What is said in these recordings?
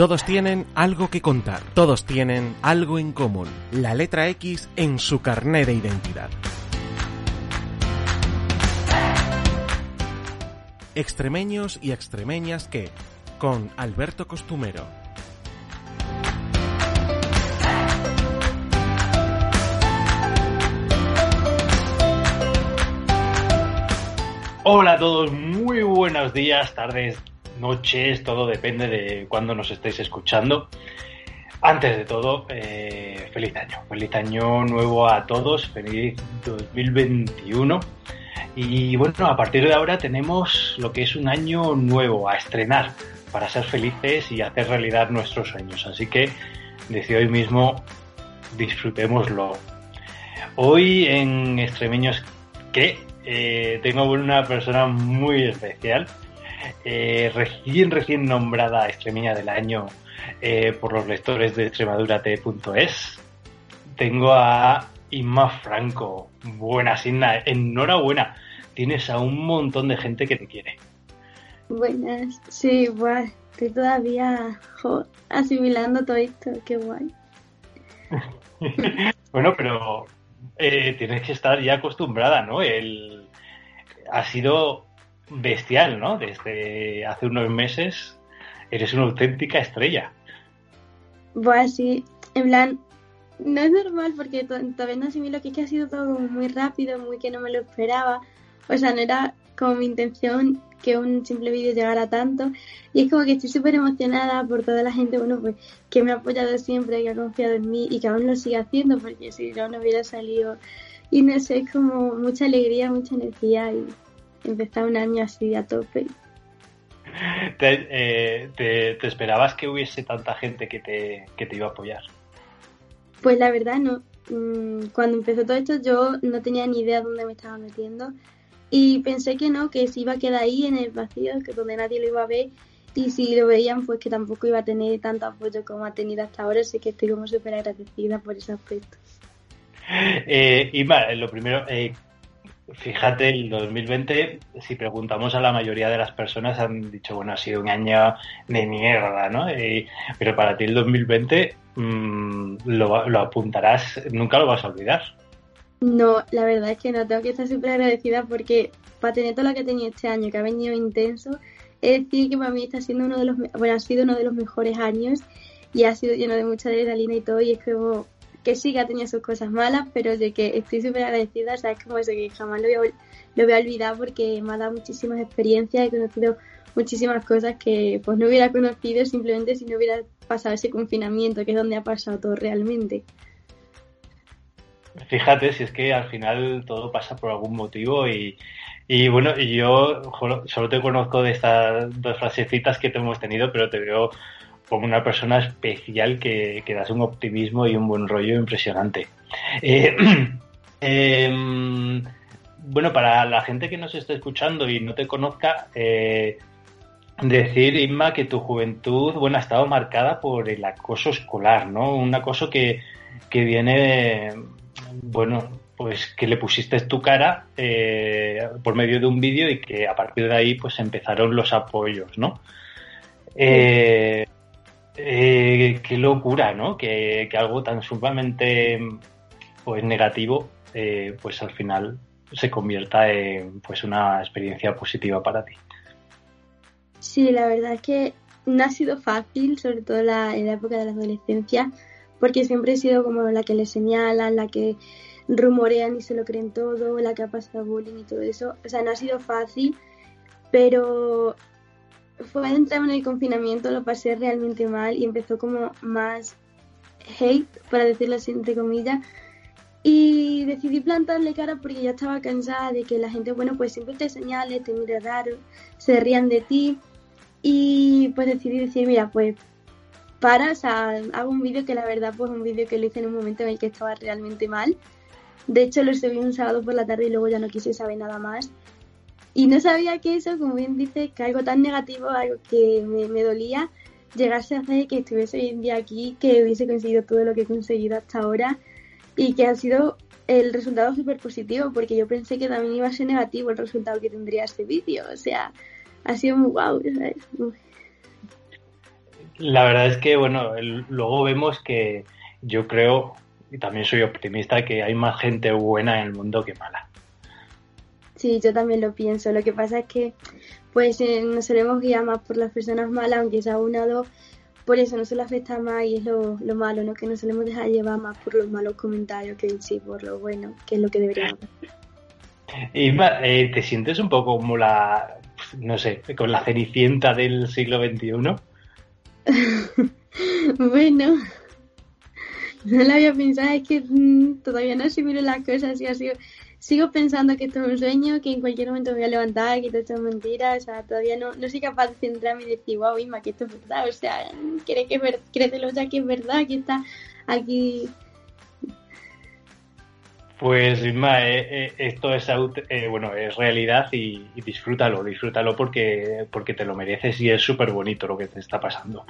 Todos tienen algo que contar, todos tienen algo en común, la letra X en su carné de identidad. Extremeños y extremeñas que, con Alberto Costumero. Hola a todos, muy buenos días, tardes, noches, todo depende de cuándo nos estéis escuchando. Antes de todo, eh, feliz año, feliz año nuevo a todos, feliz 2021. Y bueno, a partir de ahora tenemos lo que es un año nuevo a estrenar para ser felices y hacer realidad nuestros sueños. Así que desde hoy mismo disfrutémoslo. Hoy en Extremeños que eh, tengo una persona muy especial eh, recién, recién nombrada Extremeña del Año eh, por los lectores de extremadura.t.es. Tengo a Inma Franco. Buenas, Inma. Enhorabuena. Tienes a un montón de gente que te quiere. Buenas. Sí, guay. Estoy todavía asimilando todo esto. Qué guay. bueno, pero eh, tienes que estar ya acostumbrada, ¿no? El... Ha sido bestial, ¿no? Desde hace unos meses eres una auténtica estrella. Bueno, sí, en plan, no es normal porque todavía no asimilo que es que ha sido todo muy rápido, muy que no me lo esperaba. O sea, no era como mi intención que un simple vídeo llegara tanto. Y es como que estoy súper emocionada por toda la gente, bueno, pues que me ha apoyado siempre, que ha confiado en mí y que aún lo sigue haciendo, porque si no, no hubiera salido. Y no sé, es como mucha alegría, mucha energía y empezar un año así a tope. Eh, ¿Te, esperabas que hubiese tanta gente que te, que te iba a apoyar? Pues la verdad no. Mm, cuando empezó todo esto yo no tenía ni idea dónde me estaba metiendo y pensé que no, que se iba a quedar ahí en el vacío, que donde nadie lo iba a ver y si lo veían pues que tampoco iba a tener tanto apoyo como ha tenido hasta ahora, así que estoy como súper agradecida por ese aspecto. Eh, Ima, lo primero, eh, Fíjate, el 2020, si preguntamos a la mayoría de las personas, han dicho, bueno, ha sido un año de mierda, ¿no? pero para ti el 2020 mm, lo, lo, apuntarás, nunca lo vas a olvidar. No, la verdad es que no, tengo que estar súper agradecida porque para tener todo lo que he tenido este año, que ha venido intenso, es decir que para mí está siendo uno de los, bueno, ha sido uno de los mejores años y ha sido lleno de mucha adrenalina y todo, y es como que sí que ha tenido sus cosas malas, pero de que estoy súper agradecida, o es como eso que jamás lo voy, a, lo voy a olvidar porque me ha dado muchísimas experiencias, he conocido muchísimas cosas que pues no hubiera conocido simplemente si no hubiera pasado ese confinamiento, que es donde ha pasado todo realmente. Fíjate, si es que al final todo pasa por algún motivo y, y bueno, yo solo te conozco de estas dos frasecitas que te hemos tenido, pero te veo como una persona especial que, que das un optimismo y un buen rollo impresionante. Eh, em, bueno, para la gente que nos esté escuchando y no te conozca, eh, decir, Inma, que tu juventud, bueno, ha estado marcada por el acoso escolar, ¿no? Un acoso que, que viene, bueno, pues que le pusiste tu cara eh, por medio de un vídeo y que a partir de ahí pues empezaron los apoyos, ¿no? Eh, eh, qué locura, ¿no? Que, algo tan sumamente pues negativo, eh, pues al final se convierta en pues una experiencia positiva para ti. Sí, la verdad es que no ha sido fácil, sobre todo en la época de la adolescencia, porque siempre he sido como la que le señalan, la que rumorean y se lo creen todo, la que ha pasado bullying y todo eso. O sea, no ha sido fácil, pero fue entrar en el confinamiento, lo pasé realmente mal y empezó como más hate, para decirlo así entre comillas. Y decidí plantarle cara porque ya estaba cansada de que la gente, bueno, pues siempre te señale, te mire raro, se rían de ti. Y pues decidí decir, mira, pues para, o sea, hago un vídeo que la verdad pues un vídeo que lo hice en un momento en el que estaba realmente mal. De hecho lo subí un sábado por la tarde y luego ya no quise saber nada más. Y no sabía que eso, como bien dice, que algo tan negativo, algo que me, dolía, llegase a hacer que estuviese hoy en día aquí, que hubiese conseguido todo lo que he conseguido hasta ahora y que ha sido el resultado súper positivo, porque yo pensé que también iba a ser negativo el resultado que tendría este vídeo. O sea, ha sido muy guau, ¿sabes? La verdad es que, bueno, luego vemos que yo creo, y también soy optimista, que hay más gente buena en el mundo que mala. Sí, yo también lo pienso. Lo que pasa es que pues eh, nos solemos guiar más por las personas malas, aunque sea una o dos, por eso no se le afecta más y es lo, malo, ¿no? Que nos solemos dejar llevar más por los malos comentarios que en sí por lo bueno, que es lo que deberíamos. Isma, eh, ¿te sientes un poco como la, no sé, con la cenicienta del siglo XXI? bueno, no lo había pensado, es que mm, todavía no asimilo las cosas y ha sido sigo pensando que esto es un sueño, que en cualquier momento me voy a levantar, que todo esto es mentira, o sea, todavía no, no soy capaz de centrarme y decir, wow, Isma, que esto es verdad, o sea, cree que ver, créetelo ya que es verdad, que está aquí. Pues Isma, eh, eh, esto es eh, bueno es realidad y, disfrútalo, disfrútalo porque, porque te lo mereces y es súper bonito lo que te está pasando.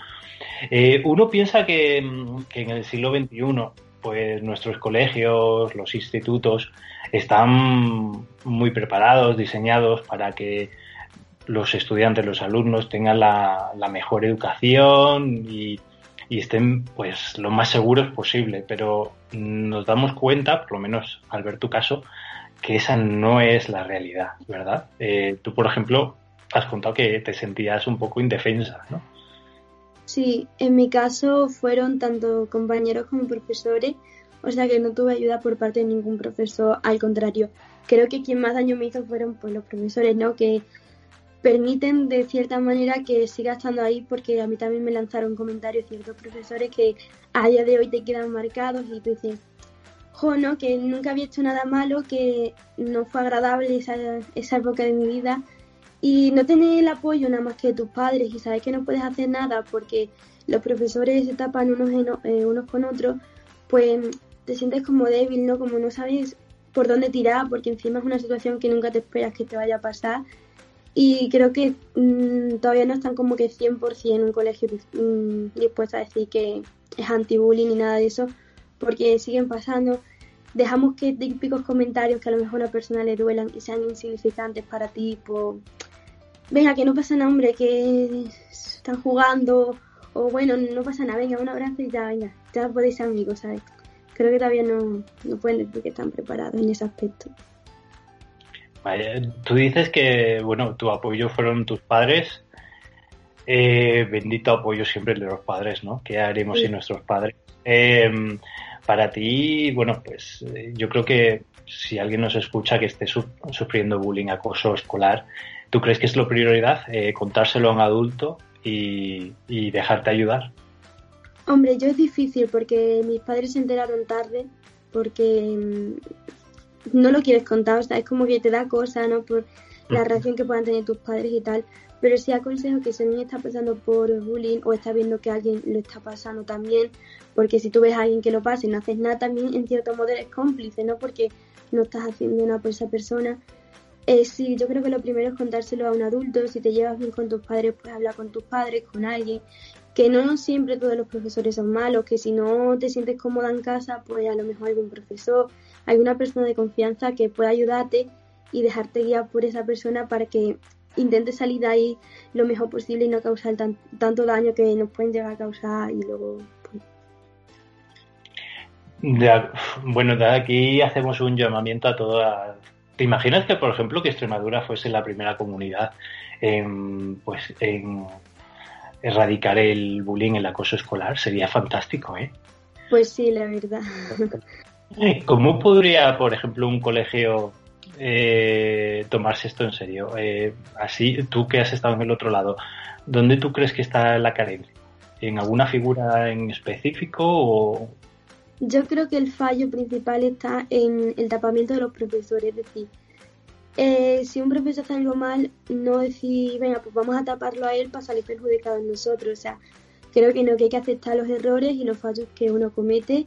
uno piensa que, que en el siglo XXI pues nuestros colegios, los institutos, están muy preparados, diseñados para que los estudiantes, los alumnos tengan la, mejor educación y, estén pues lo más seguros posible. Pero nos damos cuenta, por lo menos al ver tu caso, que esa no es la realidad, ¿verdad? Eh, tú, por ejemplo, has contado que te sentías un poco indefensa, ¿no? Sí, en mi caso fueron tanto compañeros como profesores o sea que no tuve ayuda por parte de ningún profesor, al contrario, creo que quien más daño me hizo fueron pues los profesores, ¿no? Que permiten de cierta manera que siga estando ahí porque a mí también me lanzaron comentarios ciertos profesores que a día de hoy te quedan marcados y tú dices, jo, no, que nunca había hecho nada malo, que no fue agradable esa, esa época de mi vida y no tener el apoyo nada más que de tus padres y sabes que no puedes hacer nada porque los profesores se tapan unos, eh, unos con otros, pues te sientes como débil, ¿no? Como no sabes por dónde tirar, porque encima es una situación que nunca te esperas que te vaya a pasar. Y creo que mm, todavía no están como que 100% en un colegio mm, dispuesto a decir que es anti-bullying ni nada de eso, porque siguen pasando. Dejamos que típicos comentarios que a lo mejor a una persona le duelan y sean insignificantes para ti, pues, venga, que no pasa nada, hombre, que están jugando, o bueno, no pasa nada, venga, un abrazo y ya, venga, ya podéis ser amigos, ¿sabes? creo que todavía no, no pueden decir que están preparados en ese aspecto. tú dices que, bueno, tu apoyo fueron tus padres. Eh, bendito apoyo siempre de los padres, ¿no? ¿Qué haremos sin nuestros padres? Em, para ti, bueno, pues eh, yo creo que si alguien nos escucha que esté sufriendo bullying, acoso escolar, ¿tú crees que es la prioridad eh, contárselo a un adulto y, y dejarte ayudar? Hombre, yo es difícil porque mis padres se enteraron tarde, porque mm, no lo quieres contar, o sea, es como que te da cosa, ¿no? Por la reacción que puedan tener tus padres y tal. Pero sí aconsejo que si alguien está pasando por bullying o está viendo que alguien lo está pasando también, porque si tú ves a alguien que lo pasa y no haces nada, también en cierto modo eres cómplice, ¿no? Porque no estás haciendo nada por esa persona. Eh, sí, yo creo que lo primero es contárselo a un adulto. Si te llevas bien con tus padres, pues habla con tus padres, con alguien que no siempre todos los profesores son malos, que si no te sientes cómoda en casa, pues a lo mejor algún profesor, alguna persona de confianza que pueda ayudarte y dejarte guiar por esa persona para que intentes salir de ahí lo mejor posible y no causar tanto daño que nos pueden llegar a causar y luego... Pues... bueno, de aquí hacemos un llamamiento a todas... ¿Te imaginas que, por ejemplo, que Extremadura fuese la primera comunidad en, pues, en erradicar el bullying, el acoso escolar, sería fantástico, ¿eh? Pues sí, la verdad. ¿Cómo podría, por ejemplo, un colegio eh, tomarse esto en serio? Eh, así, tú que has estado en el otro lado, ¿dónde tú crees que está la carencia? ¿En alguna figura en específico o...? Yo creo que el fallo principal está en el tapamiento de los profesores, es decir, eh, si un profesor hace algo mal, no decir, venga, pues vamos a taparlo a él para salir perjudicado en nosotros. O sea, creo que no, que hay que aceptar los errores y los fallos que uno comete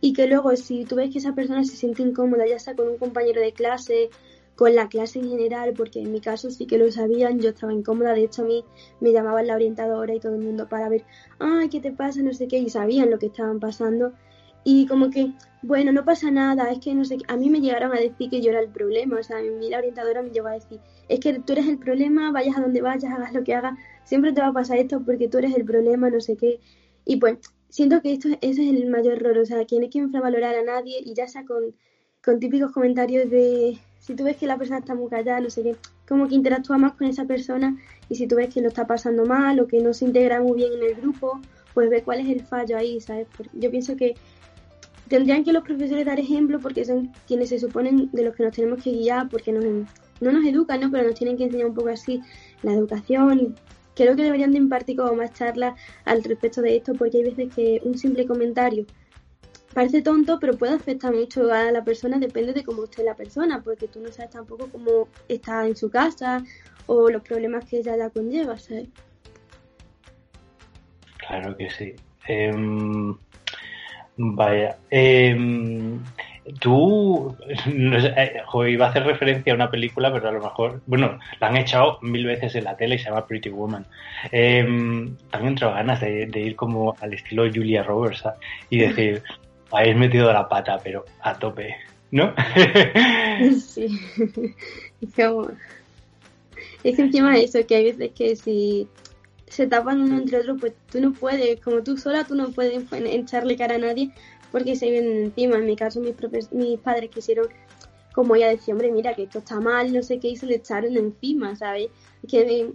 y que luego si tú ves que esa persona se siente incómoda, ya sea con un compañero de clase, con la clase en general, porque en mi caso sí que lo sabían, yo estaba incómoda, de hecho a mí me llamaban la orientadora y todo el mundo para ver, ay, ¿qué te pasa? No sé qué, y sabían lo que estaban pasando. Y como que, bueno, no pasa nada, es que no sé, a mí me llegaron a decir que yo era el problema, o sea, a mí la orientadora me llegó a decir, es que tú eres el problema, vayas a donde vayas, hagas lo que hagas, siempre te va a pasar esto porque tú eres el problema, no sé qué. Y pues siento que esto, ese es el mayor error, o sea, que no hay que infravalorar a nadie y ya sea con, típicos comentarios de si tú ves que la persona está muy callada, no sé qué, como que interactúa más con esa persona y si tú ves que lo está pasando mal o que no se integra muy bien en el grupo, pues ve cuál es el fallo ahí, ¿sabes? Porque yo pienso que tendrían que los profesores dar ejemplo porque son quienes se suponen de los que nos tenemos que guiar porque nos, no nos educan, ¿no? Pero nos tienen que enseñar un poco así la educación y creo que deberían de impartir como más charlas al respecto de esto porque hay veces que un simple comentario parece tonto, pero puede afectar mucho a la persona, depende de cómo esté la persona, porque tú no sabes tampoco cómo está en su casa o los problemas que ella ya conlleva. Claro que sí. Em, vaya. Em, tú, no sé, eh, iba a hacer referencia a una película, pero a lo mejor, bueno, la han echado mil veces en la tele y se llama Pretty Woman. Eh, también tengo ganas de, ir como al estilo Julia Roberts y decir, habéis metido la pata, pero a tope, ¿no? sí. Es que encima de eso, que hay veces que si se tapan uno entre otro, pues tú no puedes, como tú sola, tú no puedes echarle cara a nadie porque se vienen encima. En mi caso, mis, mis padres quisieron, como ella decía, hombre, mira que esto está mal, no sé qué, y se le echaron encima, ¿sabes? Que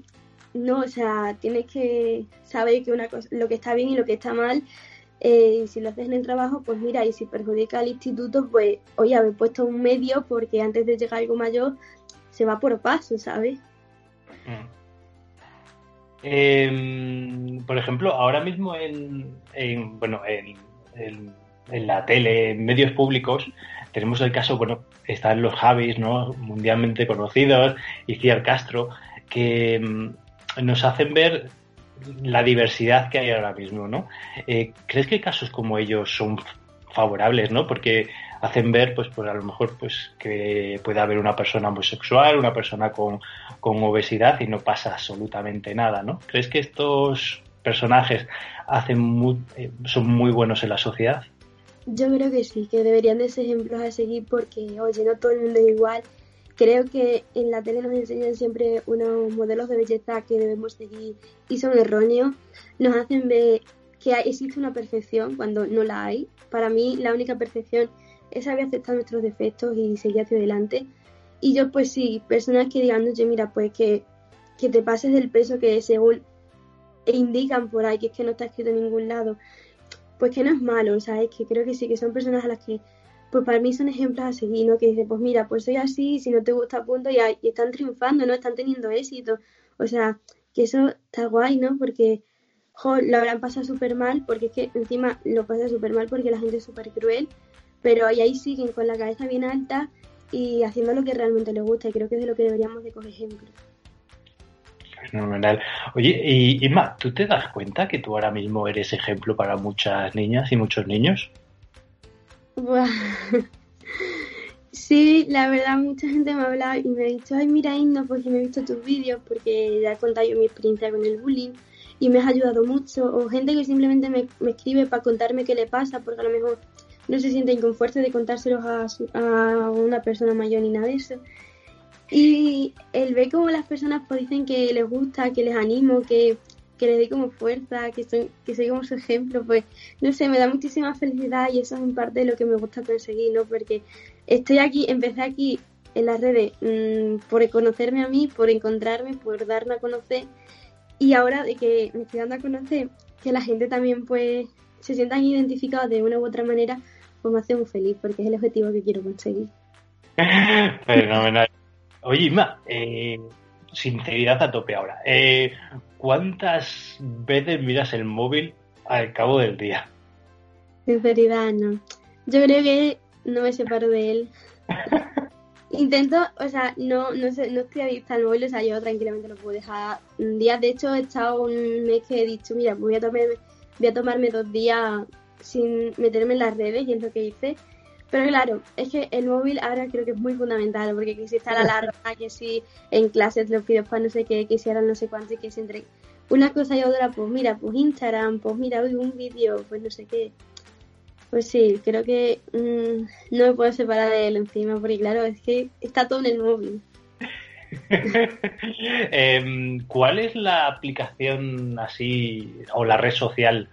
no, o sea, tienes que saber que una cosa, lo que está bien y lo que está mal eh, si lo haces en el trabajo, pues mira, y si perjudica al instituto, pues oye, haber puesto un medio porque antes de llegar a algo mayor se va por paso, ¿sabes? Mm. Em, por ejemplo, ahora mismo en, bueno, en, la tele, en medios públicos, tenemos el caso, bueno, están los Javis, ¿no? Mundialmente conocidos, y Ciar Castro, que mm, nos hacen ver la diversidad que hay ahora mismo, ¿no? Eh, ¿Crees que casos como ellos son favorables, ¿no? Porque hacen ver, pues, pues a lo mejor, pues, que puede haber una persona homosexual, una persona con, obesidad y no pasa absolutamente nada, ¿no? ¿Crees que estos personajes hacen eh, son muy buenos en la sociedad? Yo creo que sí, que deberían de ser ejemplos a seguir porque, oye, no todo el mundo es igual Creo que en la tele nos enseñan siempre unos modelos de belleza que debemos seguir y son erróneos. Nos hacen ver que existe una perfección cuando no la hay. Para mí la única perfección es saber aceptar nuestros defectos y seguir hacia adelante. Y yo pues sí, personas que digan, oye, mira, pues que, que te pases del peso que según indican por ahí, que es que no está escrito en ningún lado, pues que no es malo, ¿sabes? Que creo que sí, que son personas a las que pues para mí son ejemplos a seguir, ¿no? Que dice, pues mira, pues soy así, si no te gusta, punto, y, y están triunfando, ¿no? Están teniendo éxito. O sea, que eso está guay, ¿no? Porque, jo, lo habrán pasado súper mal, porque es que encima lo pasa súper mal porque la gente es súper cruel, pero ahí, ahí siguen con la cabeza bien alta y haciendo lo que realmente les gusta, y creo que es de lo que deberíamos de coger ejemplo. Fenomenal. Oye, y Inma, ¿tú te das cuenta que tú ahora mismo eres ejemplo para muchas niñas y muchos niños? Sí, la verdad, mucha gente me ha hablado y me ha dicho, ay, mira, Indo, porque me he visto tus vídeos, porque ya he contado yo mi experiencia con el bullying y me has ayudado mucho. O gente que simplemente me, escribe para contarme qué le pasa, porque a lo mejor no se siente inconforto de contárselos a, a una persona mayor ni nada de eso. Y el ver como las personas pues, dicen que les gusta, que les animo, que que le dé como fuerza, que soy, que soy como su ejemplo, pues no sé, me da muchísima felicidad y eso es en parte lo que me gusta conseguir, ¿no? Porque estoy aquí, empecé aquí en las redes mm, por conocerme a mí, por encontrarme, por darme a conocer y ahora de que me estoy dando a conocer, que la gente también pues se sientan identificados de una u otra manera, pues me hace muy feliz porque es el objetivo que quiero conseguir. Fenomenal. Oye, Ima, eh, sinceridad a tope ahora. Eh, ¿Cuántas veces miras el móvil al cabo del día? Sinceridad, no. Yo creo que no me separo de él. Intento, o sea, no, no, sé, no estoy adicta al móvil, o sea, yo tranquilamente lo puedo dejar un día. De hecho, he estado un mes que he dicho, mira, voy a tomarme, voy a tomarme dos días sin meterme en las redes y es lo que hice. Pero claro, es que el móvil ahora creo que es muy fundamental, porque que si está la alarma, que si en clases los pido para no sé qué, que si ahora no sé cuánto, y que si entre una cosa y otra, pues mira, pues Instagram, pues mira, un vídeo, pues no sé qué. Pues sí, creo que mm, no me puedo separar de él encima, porque claro, es que está todo en el móvil. Em, ¿Cuál es la aplicación así o la red social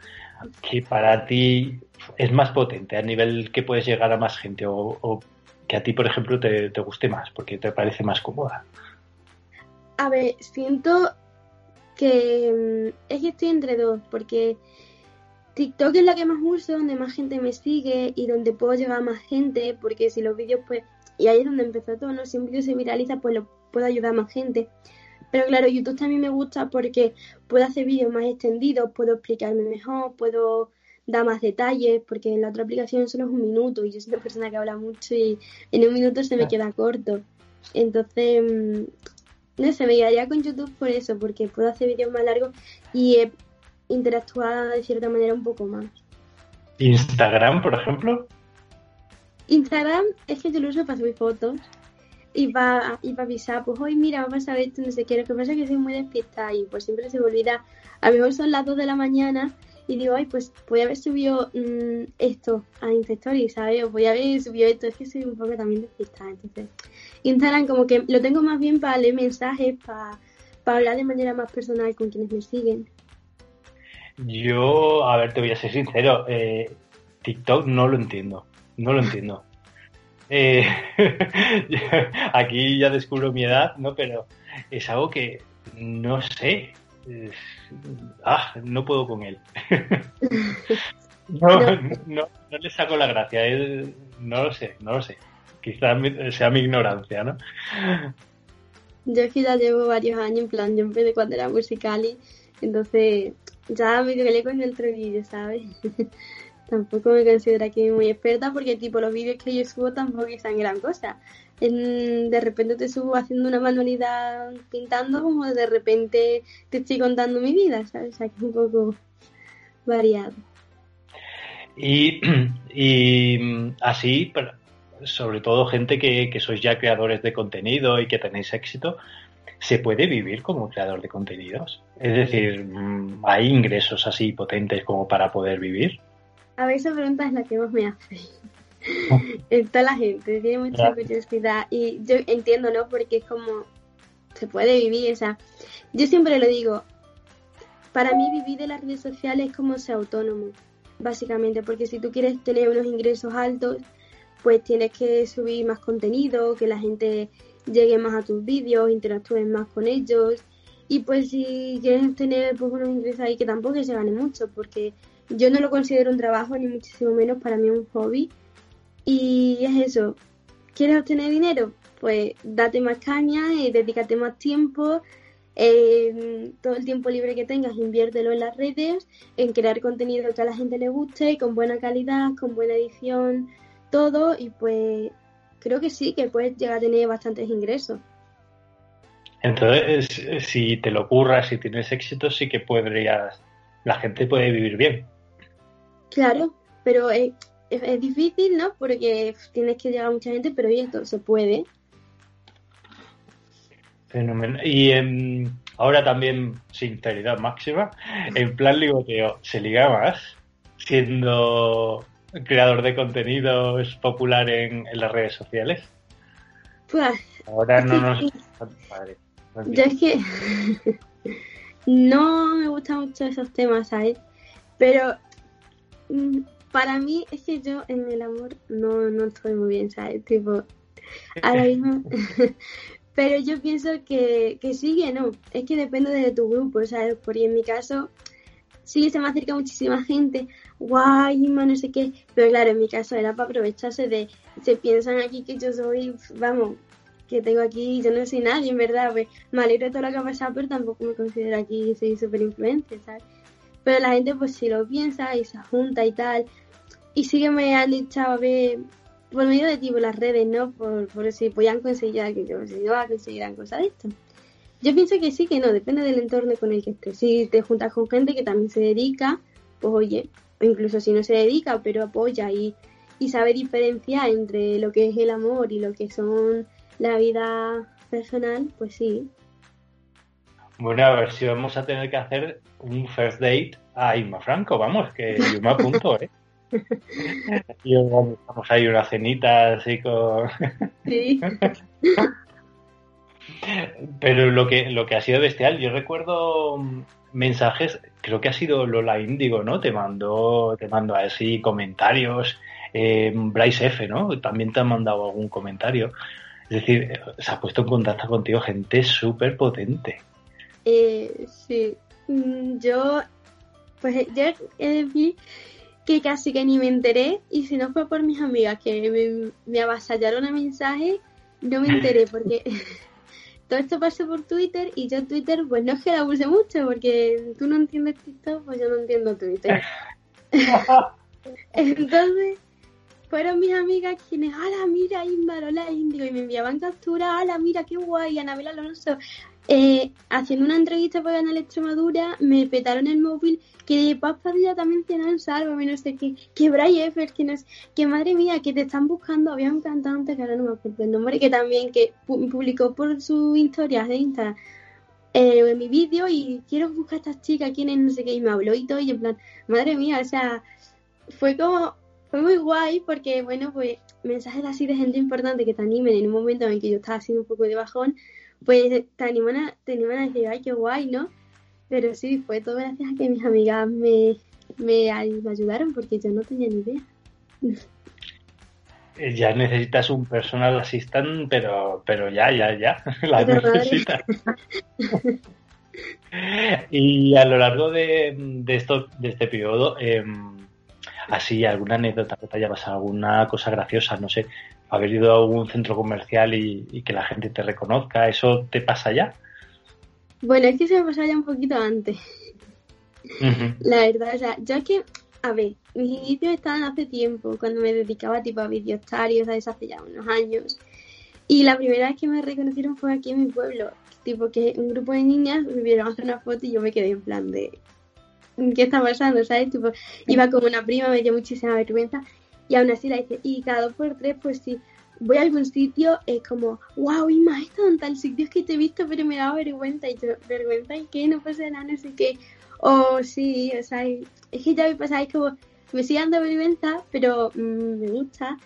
que para ti es más potente a nivel que puedes llegar a más gente o, que a ti, por ejemplo, te, te, guste más porque te parece más cómoda? A ver, siento que mm, es que estoy entre dos porque TikTok es la que más uso, donde más gente me sigue y donde puedo llegar a más gente, porque si los vídeos, pues, y ahí es donde empezó todo, ¿no? Si un vídeo se viraliza, pues lo puedo ayudar a más gente. Pero claro, YouTube también me gusta porque puedo hacer vídeos más extendidos, puedo explicarme mejor, puedo dar más detalles, porque en la otra aplicación solo es un minuto y yo soy una persona que habla mucho y en un minuto se me queda corto. Entonces, mm, no sé, me quedaría con YouTube por eso, porque puedo hacer vídeos más largos y interactuada de cierta manera un poco más. ¿Instagram, por ejemplo? Instagram es que yo lo uso para subir fotos y para, y para avisar, pues hoy mira, vamos a ver esto, no sé qué. Lo que pasa es que soy muy despistada y pues siempre se me olvida. A lo mejor son las 2 de la mañana y digo, ay, pues voy a haber subido mm, esto a Instastory, ¿sabes? O voy a haber subido esto. Es que soy un poco también despistada. Entonces, Instagram como que lo tengo más bien para leer mensajes, para, para hablar de manera más personal con quienes me siguen. Yo, a ver, te voy a ser sincero, eh, TikTok no lo entiendo, no lo entiendo. Eh, aquí ya descubro mi edad, ¿no? Pero es algo que no sé. ah, no puedo con él. no, no, no, le saco la gracia. no lo sé, no lo sé. Quizás sea mi ignorancia, ¿no? Yo es que ya llevo varios años, en plan, yo empecé cuando era musical y entonces ya me quedé con el vídeo, ¿sabes? tampoco me considero aquí muy experta porque tipo los vídeos que yo subo tampoco son gran cosa. de repente te subo haciendo una manualidad pintando como de repente te estoy contando mi vida, ¿sabes? O un poco variado. Y, y así, sobre todo gente que, que sois ya creadores de contenido y que tenéis éxito, ¿se puede vivir como creador de contenidos? Es decir, mm, ¿hay ingresos así potentes como para poder vivir? A ver, esa pregunta es la que más me hace. Toda la gente tiene mucha curiosidad y yo entiendo, ¿no? Porque es como, se puede vivir, o sea, yo siempre lo digo, para mí vivir de las redes sociales es como ser autónomo, básicamente, porque si tú quieres tener unos ingresos altos, pues tienes que subir más contenido, que la gente llegue más a tus vídeos, interactúes más con ellos. Y pues si quieres tener pues, unos ingresos ahí que tampoco se gane mucho, porque yo no lo considero un trabajo, ni muchísimo menos, para mí un hobby. Y es eso, ¿quieres obtener dinero? Pues date más caña y dedícate más tiempo. todo el tiempo libre que tengas, inviértelo en las redes, en crear contenido que a la gente le guste, con buena calidad, con buena edición, todo. Y pues creo que sí, que puedes llegar a tener bastantes ingresos. Entonces, si te lo ocurras, si tienes éxito, sí que podrías, la gente puede vivir bien. Claro, pero es, difícil, ¿no? Porque tienes que llegar a mucha gente, pero esto se puede. Fenomenal. Y ahora también, sinceridad máxima, en plan ligoteo, ¿se liga más siendo creador de contenidos popular en, las redes sociales? Pues, Ahora no nos... Yo es que no me gustan mucho esos temas, ¿sabes? Pero para mí es que yo en el amor no, no estoy muy bien, ¿sabes? Tipo, ahora mismo... Pero yo pienso que, que sí que no. Es que depende de tu grupo, ¿sabes? Porque en mi caso sí se me acerca muchísima gente, guay, no sé qué, pero claro, en mi caso era para aprovecharse de, se piensan aquí que yo soy, vamos, que tengo aquí, yo no soy nadie, en verdad, pues me alegro de todo lo que ha pasado, pero tampoco me considero aquí, soy súper influente, ¿sabes? Pero la gente pues si lo piensa y se junta y tal, y sí que me han echado a ver por medio de tipo las redes, ¿no? Por, por si podían conseguir algo, si no conseguirán cosas de esto. Yo pienso que sí, que no, depende del entorno con el que estés. Si te juntas con gente que también se dedica, pues oye, o incluso si no se dedica, pero apoya y, y sabe diferenciar entre lo que es el amor y lo que son la vida personal, pues sí. Bueno, a ver si vamos a tener que hacer un first date a Inma Franco, vamos, que yo me apunto, ¿eh? y organizamos ahí una cenita así con... Sí. Pero lo que, lo que ha sido bestial, yo recuerdo mm, mensajes, creo que ha sido Lola Índigo, ¿no? Te mandó, te mandó así comentarios. Eh, Bryce F, ¿no? También te ha mandado algún comentario. Es decir, eh, se ha puesto en contacto contigo gente súper potente. Eh, sí. Mm, yo, pues yo vi que casi que ni me enteré y si no fue por mis amigas que me, me avasallaron a mensajes, no me enteré porque todo esto pasó por Twitter y yo Twitter pues no es que la use mucho porque tú no entiendes TikTok, pues yo no entiendo Twitter. Entonces fueron mis amigas quienes, ala, mira, Inmarola Indigo, y me enviaban capturas, ala, mira, qué guay, Anabel Alonso. Eh, haciendo una entrevista para Canal Extremadura, me petaron el móvil que de Paz Padilla también tienen salvo, no sé qué, que Bray Effer, que no sé, que madre mía, que te están buscando, había un cantante que ahora no me acuerdo el nombre, que también que publicó por sus historias de Instagram eh, mi vídeo y quiero buscar a estas chicas, quién es, no sé qué, y me habló y todo, y en plan, madre mía, o sea, fue como fue muy guay porque, bueno, pues mensajes así de gente importante que te animen en un momento en que yo estaba haciendo un poco de bajón, pues te animan a, te animan a decir, ay, qué guay, ¿no? Pero sí, fue todo gracias a que mis amigas me, me, ayudaron porque yo no tenía ni idea. Eh, ya necesitas un personal assistant, pero, pero ya, ya, ya, la necesitas. y a lo largo de, de, esto, de este periodo, eh, así alguna anécdota que te haya pasado, alguna cosa graciosa, no sé, haber ido a algún centro comercial y, que la gente te reconozca, ¿eso te pasa ya? Bueno, es que se me pasa ya un poquito antes. La verdad, o sea, yo es que, a ver, mis inicios estaban hace tiempo, cuando me dedicaba tipo a videostarios, ¿sabes? hace ya unos años. Y la primera vez que me reconocieron fue aquí en mi pueblo, tipo que un grupo de niñas me vieron hacer una foto y yo me quedé en plan de, ¿qué está pasando? ¿Sabes? Iba como una prima, me dio muchísima vergüenza y aún así la hice. Y cada dos por tres, pues sí, voy a algún sitio, es como, wow, y más estado en tal sitio, que te he visto, pero me da vergüenza. Y yo, ¿vergüenza y qué? No pasa nada, no sé qué. O sí, o sea, es que ya me pasa, es como, me sigue dando vergüenza, pero mm, me gusta.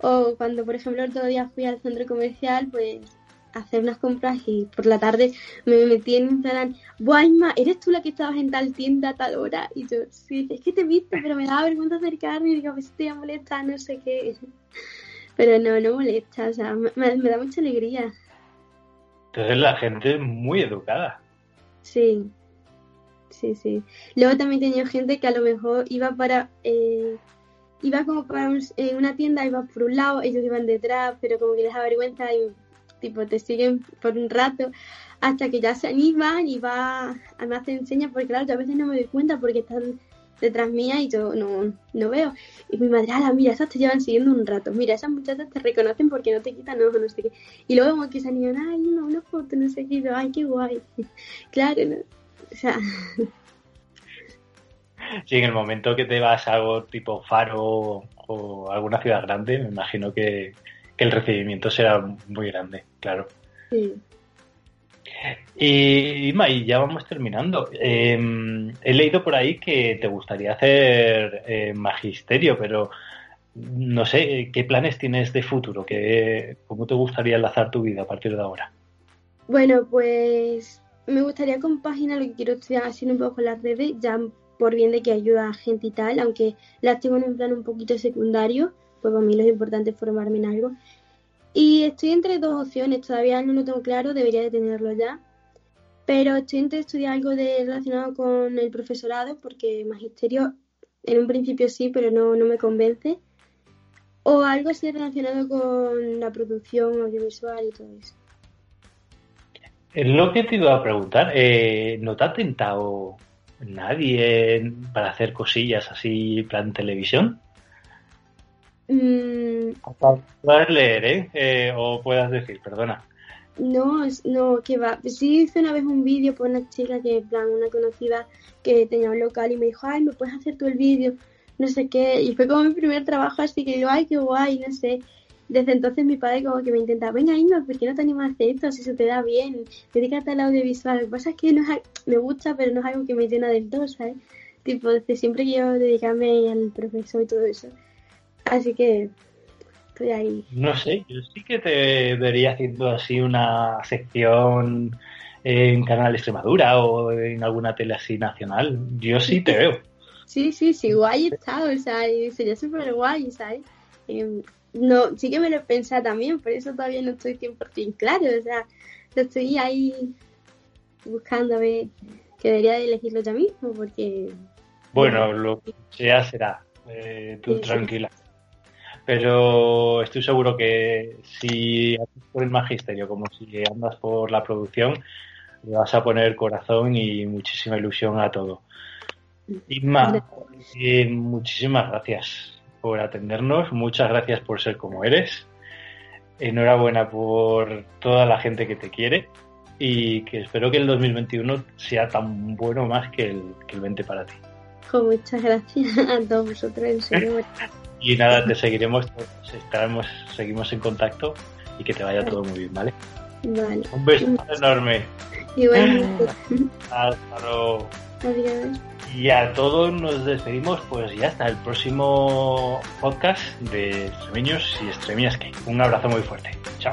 O cuando, por ejemplo, el otro día fui al centro comercial, pues hacer unas compras y por la tarde me metí en Instagram, Buah, ¿eres tú la que estabas en tal tienda a tal hora? Y yo, sí, es que te viste, pero me daba vergüenza acercarme y digo, pues te voy a molestar, no sé qué. Pero no, no molesta, o sea, me, me da mucha alegría. Entonces la gente es muy educada. Sí, sí, sí. Luego también tenía gente que a lo mejor iba para... Eh, iba como para una tienda, iba por un lado, ellos iban detrás, pero como que les da vergüenza y tipo te siguen por un rato hasta que ya se animan y va a me hacen señas porque claro yo a veces no me doy cuenta porque están detrás mía y yo no, no veo. Y mi madre ala mira esas te llevan siguiendo un rato. Mira esas muchachas te reconocen porque no te quitan ojo no sé qué y luego como que se animan ay no una foto no sé qué ay qué guay claro ¿no? o sea Sí, en el momento que te vas a algo tipo Faro o alguna ciudad grande, me imagino que el recibimiento será muy grande, claro. Sí. Y, y ya vamos terminando. Em, he leído por ahí que te gustaría hacer eh, magisterio, pero no sé, ¿qué planes tienes de futuro? ¿Qué, ¿Cómo te gustaría enlazar tu vida a partir de ahora? Bueno, pues me gustaría compaginar lo que quiero estudiar haciendo un poco con las redes, ya por bien de que ayuda a gente y tal, aunque las tengo en un plan un poquito secundario, pues para mí lo importante es formarme en algo. Y estoy entre dos opciones, todavía no lo tengo claro, debería de tenerlo ya. Pero estoy entre estudiar algo de, relacionado con el profesorado, porque magisterio en un principio sí, pero no, no me convence. O algo así relacionado con la producción audiovisual y todo eso. Es lo que te iba a preguntar, eh, ¿no te ha tentado nadie para hacer cosillas así, plan televisión? Mm, puedas leer, ¿eh? ¿eh? O puedas decir, perdona. No, no, que va. Sí hice una vez un vídeo por una chica que, en plan, una conocida que tenía un local y me dijo, ay, ¿me puedes hacer tú el vídeo? No sé qué. Y fue como mi primer trabajo, así que digo, ay, qué guay, no sé. Desde entonces mi padre como que me intenta, venga Inma, ¿por qué no te animas a hacer esto? Si se te da bien, dedícate al audiovisual. Lo que pasa es que no es, me gusta, pero no es algo que me llena del todo, ¿sabes? Tipo, desde siempre quiero dedicarme al profesor y todo eso. Así que estoy ahí. No sé, yo sí que te vería haciendo así una sección en Canal Extremadura o en alguna tele así nacional. Yo sí te veo. Sí, sí, sí, guay está, o sea, sería súper guay, ¿sabes? Em, no, sí que me lo he pensado también, por eso todavía no estoy 100% claro, o sea, estoy ahí buscando a ver que debería de elegirlo ya mismo, porque... Bueno, lo que sea será, eh, tú tranquila. Pero estoy seguro que si andas por el magisterio como si andas por la producción, le vas a poner corazón y muchísima ilusión a todo. Inma, eh, muchísimas gracias por atendernos, muchas gracias por ser como eres. Enhorabuena por toda la gente que te quiere y que espero que el 2021 sea tan bueno más que el, que el 20 para ti. muchas gracias a todos vosotros, en serio. y nada, te seguiremos, estaremos, seguimos en contacto y que te vaya todo muy bien, ¿vale? Vale. Un beso enorme. Igualmente. Hasta luego. Adiós. Y a todos nos despedimos, pues ya hasta el próximo podcast de Extremeños y Extremias que Un abrazo muy fuerte. Chao.